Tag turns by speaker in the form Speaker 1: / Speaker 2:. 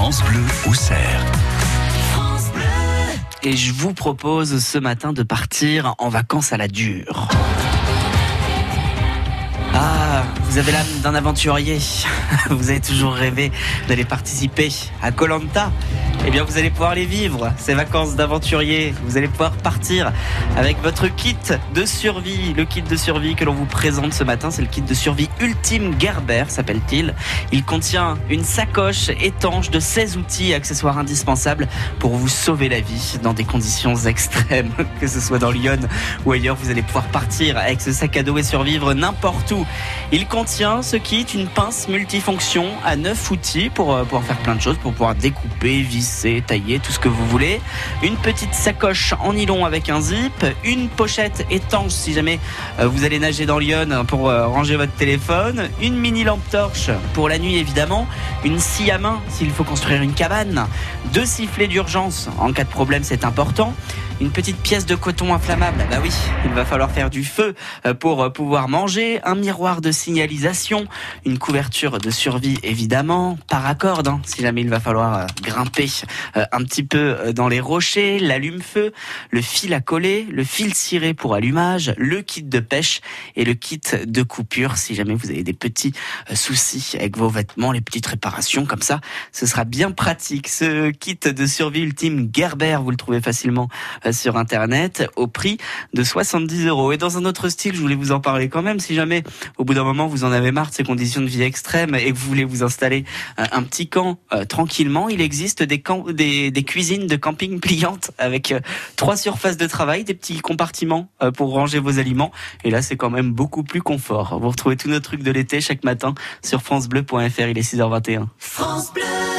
Speaker 1: France Bleu au cerf.
Speaker 2: Et je vous propose ce matin de partir en vacances à la dure. Vous avez l'âme d'un aventurier. Vous avez toujours rêvé d'aller participer à Colanta. Eh bien, vous allez pouvoir les vivre, ces vacances d'aventurier. Vous allez pouvoir partir avec votre kit de survie. Le kit de survie que l'on vous présente ce matin, c'est le kit de survie Ultime Gerber, s'appelle-t-il. Il contient une sacoche étanche de 16 outils et accessoires indispensables pour vous sauver la vie dans des conditions extrêmes. Que ce soit dans Lyon ou ailleurs, vous allez pouvoir partir avec ce sac à dos et survivre n'importe où. Ce kit une pince multifonction à 9 outils pour euh, pouvoir faire plein de choses, pour pouvoir découper, visser, tailler, tout ce que vous voulez. Une petite sacoche en nylon avec un zip, une pochette étanche si jamais euh, vous allez nager dans Lyon pour euh, ranger votre téléphone, une mini lampe torche pour la nuit évidemment, une scie à main s'il faut construire une cabane, deux sifflets d'urgence en cas de problème c'est important une petite pièce de coton inflammable. Bah oui, il va falloir faire du feu pour pouvoir manger, un miroir de une couverture de survie évidemment, paracorde hein, si jamais il va falloir euh, grimper un petit peu dans les rochers, l'allume-feu, le fil à coller, le fil ciré pour allumage, le kit de pêche et le kit de coupure si jamais vous avez des petits soucis avec vos vêtements, les petites réparations comme ça, ce sera bien pratique. Ce kit de survie ultime Gerber, vous le trouvez facilement sur internet au prix de 70 euros. Et dans un autre style, je voulais vous en parler quand même. Si jamais au bout d'un moment vous en avez marre de ces conditions de vie extrêmes et que vous voulez vous installer euh, un petit camp euh, tranquillement, il existe des, camps, des, des, cuisines de camping pliantes avec euh, trois surfaces de travail, des petits compartiments pour ranger vos aliments. Et là, c'est quand même beaucoup plus confort. Vous retrouvez tous nos trucs de l'été chaque matin sur francebleu.fr. Il est 6h21. France Bleu